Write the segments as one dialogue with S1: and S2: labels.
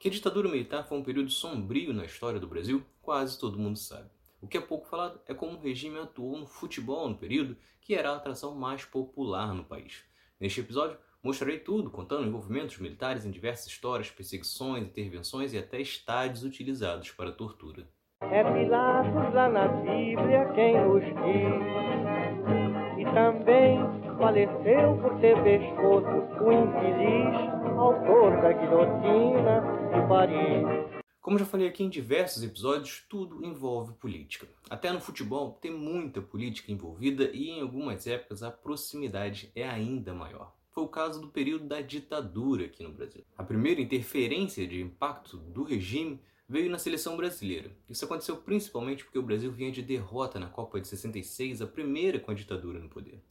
S1: Que a ditadura militar foi um período sombrio na história do Brasil, quase todo mundo sabe. O que é pouco falado é como o regime atuou no futebol no período, que era a atração mais popular no país. Neste episódio, mostrarei tudo, contando envolvimentos militares em diversas histórias, perseguições, intervenções e até estádios utilizados para tortura.
S2: É Pilatos lá na Bíblia quem nos diz, e também faleceu por ter pescoço o infeliz autor da guilhotina de Paris.
S1: Como já falei aqui em diversos episódios, tudo envolve política. Até no futebol tem muita política envolvida e em algumas épocas a proximidade é ainda maior. Foi o caso do período da ditadura aqui no Brasil. A primeira interferência de impacto do regime veio na seleção brasileira. Isso aconteceu principalmente porque o Brasil vinha de derrota na Copa de 66, a primeira com a ditadura no poder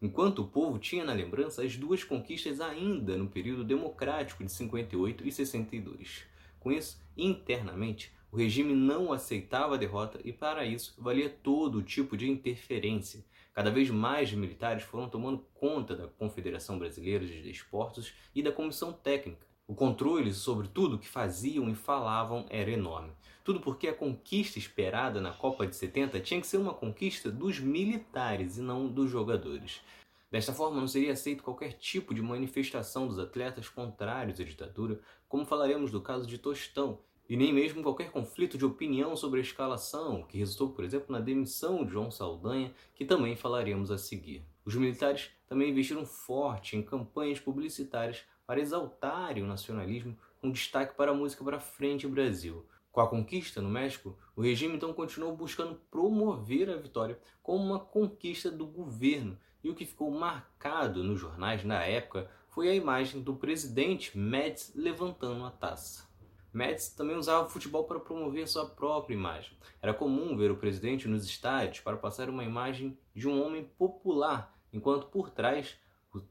S1: enquanto o povo tinha na lembrança as duas conquistas ainda no período democrático de 58 e 62. Com isso, internamente, o regime não aceitava a derrota e, para isso, valia todo tipo de interferência. Cada vez mais militares foram tomando conta da Confederação Brasileira de Desportos e da Comissão Técnica. O controle sobre tudo o que faziam e falavam era enorme. Tudo porque a conquista esperada na Copa de 70 tinha que ser uma conquista dos militares e não dos jogadores. Desta forma, não seria aceito qualquer tipo de manifestação dos atletas contrários à ditadura, como falaremos do caso de Tostão, e nem mesmo qualquer conflito de opinião sobre a escalação, que resultou, por exemplo, na demissão de João Saldanha, que também falaremos a seguir. Os militares também investiram forte em campanhas publicitárias para exaltarem o nacionalismo, com destaque para a música para frente Brasil. Com a conquista no México, o regime então continuou buscando promover a vitória como uma conquista do governo, e o que ficou marcado nos jornais na época foi a imagem do presidente Médici levantando a taça. Médici também usava o futebol para promover sua própria imagem. Era comum ver o presidente nos estádios para passar uma imagem de um homem popular, enquanto por trás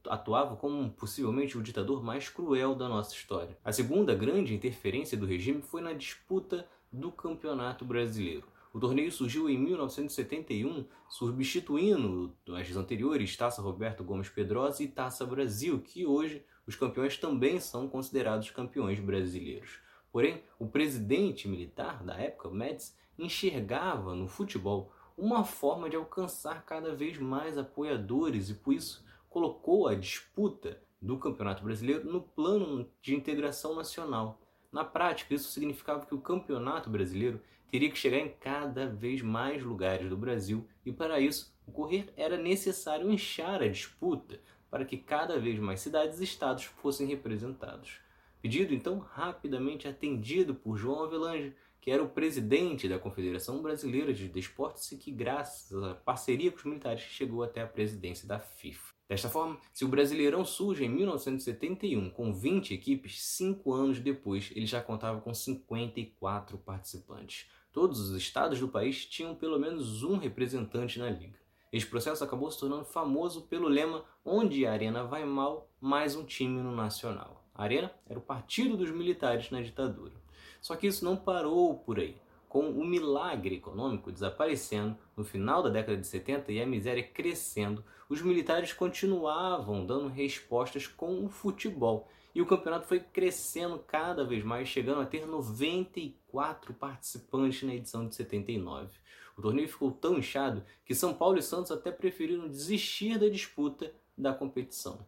S1: atuava como possivelmente o ditador mais cruel da nossa história. A segunda grande interferência do regime foi na disputa do Campeonato Brasileiro. O torneio surgiu em 1971, substituindo as anteriores Taça Roberto Gomes Pedrosa e Taça Brasil, que hoje os campeões também são considerados campeões brasileiros. Porém, o presidente militar da época, Médici, enxergava no futebol uma forma de alcançar cada vez mais apoiadores e por isso colocou a disputa do Campeonato Brasileiro no plano de integração nacional. Na prática, isso significava que o Campeonato Brasileiro teria que chegar em cada vez mais lugares do Brasil e, para isso, ocorrer era necessário inchar a disputa para que cada vez mais cidades e estados fossem representados. Pedido então rapidamente atendido por João Avelange, que era o presidente da Confederação Brasileira de Desportos e que, graças à parceria com os militares, chegou até a presidência da FIFA. Desta forma, se o Brasileirão surge em 1971 com 20 equipes, cinco anos depois ele já contava com 54 participantes. Todos os estados do país tinham pelo menos um representante na liga. Este processo acabou se tornando famoso pelo lema Onde a Arena vai mal, mais um time no Nacional. A Arena era o partido dos militares na ditadura. Só que isso não parou por aí com o milagre econômico desaparecendo no final da década de 70 e a miséria crescendo, os militares continuavam dando respostas com o futebol. E o campeonato foi crescendo cada vez mais, chegando a ter 94 participantes na edição de 79. O torneio ficou tão inchado que São Paulo e Santos até preferiram desistir da disputa da competição.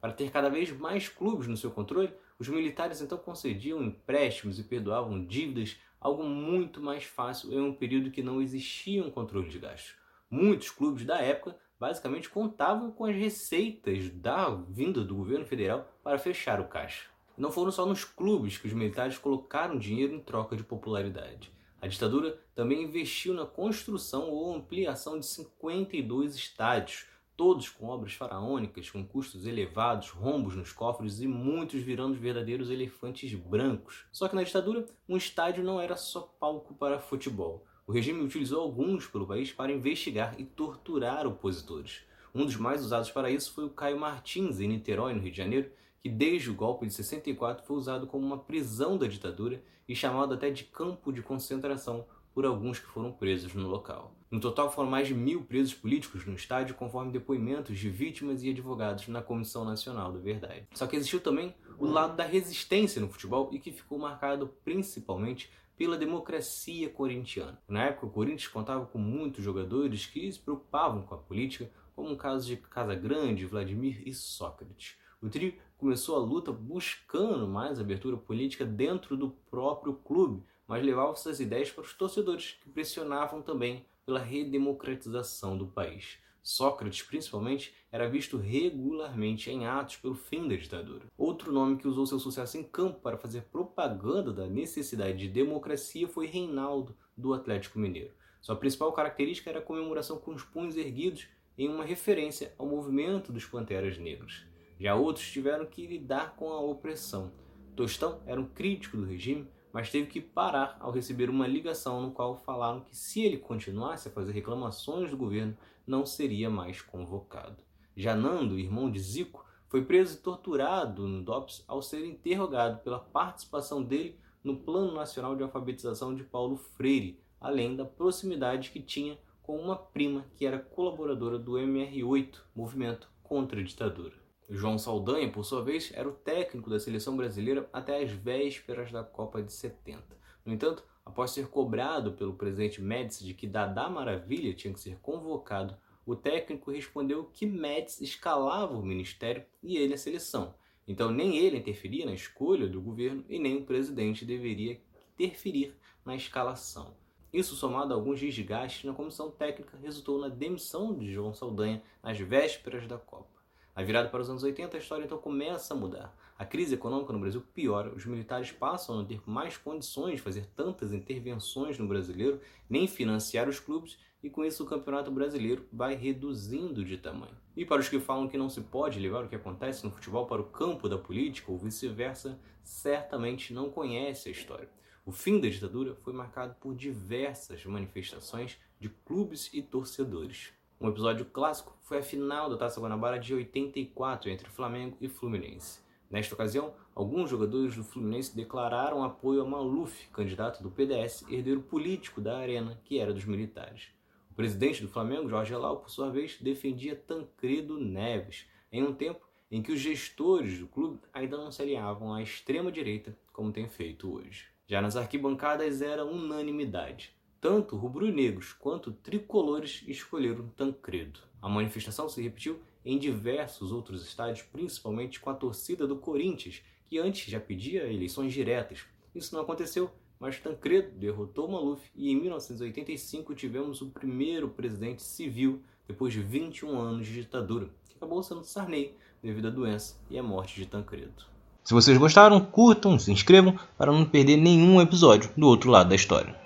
S1: Para ter cada vez mais clubes no seu controle, os militares então concediam empréstimos e perdoavam dívidas algo muito mais fácil em um período que não existia um controle de gastos. Muitos clubes da época basicamente contavam com as receitas da vinda do governo federal para fechar o caixa. Não foram só nos clubes que os militares colocaram dinheiro em troca de popularidade. A ditadura também investiu na construção ou ampliação de 52 estádios, todos com obras faraônicas, com custos elevados, rombos nos cofres e muitos virando verdadeiros elefantes brancos. Só que na ditadura, um estádio não era só palco para futebol. O regime utilizou alguns pelo país para investigar e torturar opositores. Um dos mais usados para isso foi o Caio Martins, em Niterói, no Rio de Janeiro, que desde o golpe de 64 foi usado como uma prisão da ditadura e chamado até de campo de concentração por alguns que foram presos no local. No total, foram mais de mil presos políticos no estádio, conforme depoimentos de vítimas e advogados na Comissão Nacional da Verdade. Só que existiu também o lado da resistência no futebol e que ficou marcado principalmente pela democracia corintiana. Na época, o Corinthians contava com muitos jogadores que se preocupavam com a política, como o caso de Casagrande, Vladimir e Sócrates. O trio começou a luta buscando mais abertura política dentro do próprio clube, mas levava suas ideias para os torcedores, que pressionavam também pela redemocratização do país. Sócrates, principalmente, era visto regularmente em atos pelo fim da ditadura. Outro nome que usou seu sucesso em campo para fazer propaganda da necessidade de democracia foi Reinaldo, do Atlético Mineiro. Sua principal característica era a comemoração com os punhos erguidos, em uma referência ao movimento dos Panteras Negras. Já outros tiveram que lidar com a opressão. Tostão era um crítico do regime, mas teve que parar ao receber uma ligação no qual falaram que se ele continuasse a fazer reclamações do governo, não seria mais convocado. Janando, irmão de Zico, foi preso e torturado no DOPS ao ser interrogado pela participação dele no Plano Nacional de Alfabetização de Paulo Freire, além da proximidade que tinha com uma prima que era colaboradora do MR8, Movimento contra a Ditadura. João Saldanha, por sua vez, era o técnico da seleção brasileira até as vésperas da Copa de 70. No entanto, após ser cobrado pelo presidente Médici de que Dadá Maravilha tinha que ser convocado, o técnico respondeu que Médici escalava o ministério e ele a seleção. Então nem ele interferia na escolha do governo e nem o presidente deveria interferir na escalação. Isso, somado a alguns desgastes na comissão técnica, resultou na demissão de João Saldanha às vésperas da Copa. Na virada para os anos 80, a história então começa a mudar. A crise econômica no Brasil piora, os militares passam a não ter mais condições de fazer tantas intervenções no brasileiro, nem financiar os clubes, e com isso o campeonato brasileiro vai reduzindo de tamanho. E para os que falam que não se pode levar o que acontece no futebol para o campo da política ou vice-versa, certamente não conhece a história. O fim da ditadura foi marcado por diversas manifestações de clubes e torcedores. Um episódio clássico foi a final da Taça Guanabara de 84 entre Flamengo e Fluminense. Nesta ocasião, alguns jogadores do Fluminense declararam apoio a Maluf, candidato do PDS, herdeiro político da Arena, que era dos militares. O presidente do Flamengo, Jorge Elal, por sua vez, defendia Tancredo Neves, em um tempo em que os gestores do clube ainda não se alinhavam à extrema-direita como tem feito hoje. Já nas arquibancadas era unanimidade. Tanto rubro-negros quanto tricolores escolheram Tancredo. A manifestação se repetiu em diversos outros estádios, principalmente com a torcida do Corinthians, que antes já pedia eleições diretas. Isso não aconteceu, mas Tancredo derrotou Maluf e em 1985 tivemos o primeiro presidente civil depois de 21 anos de ditadura, que acabou sendo Sarney devido à doença e à morte de Tancredo. Se vocês gostaram, curtam, se inscrevam para não perder nenhum episódio do outro lado da história.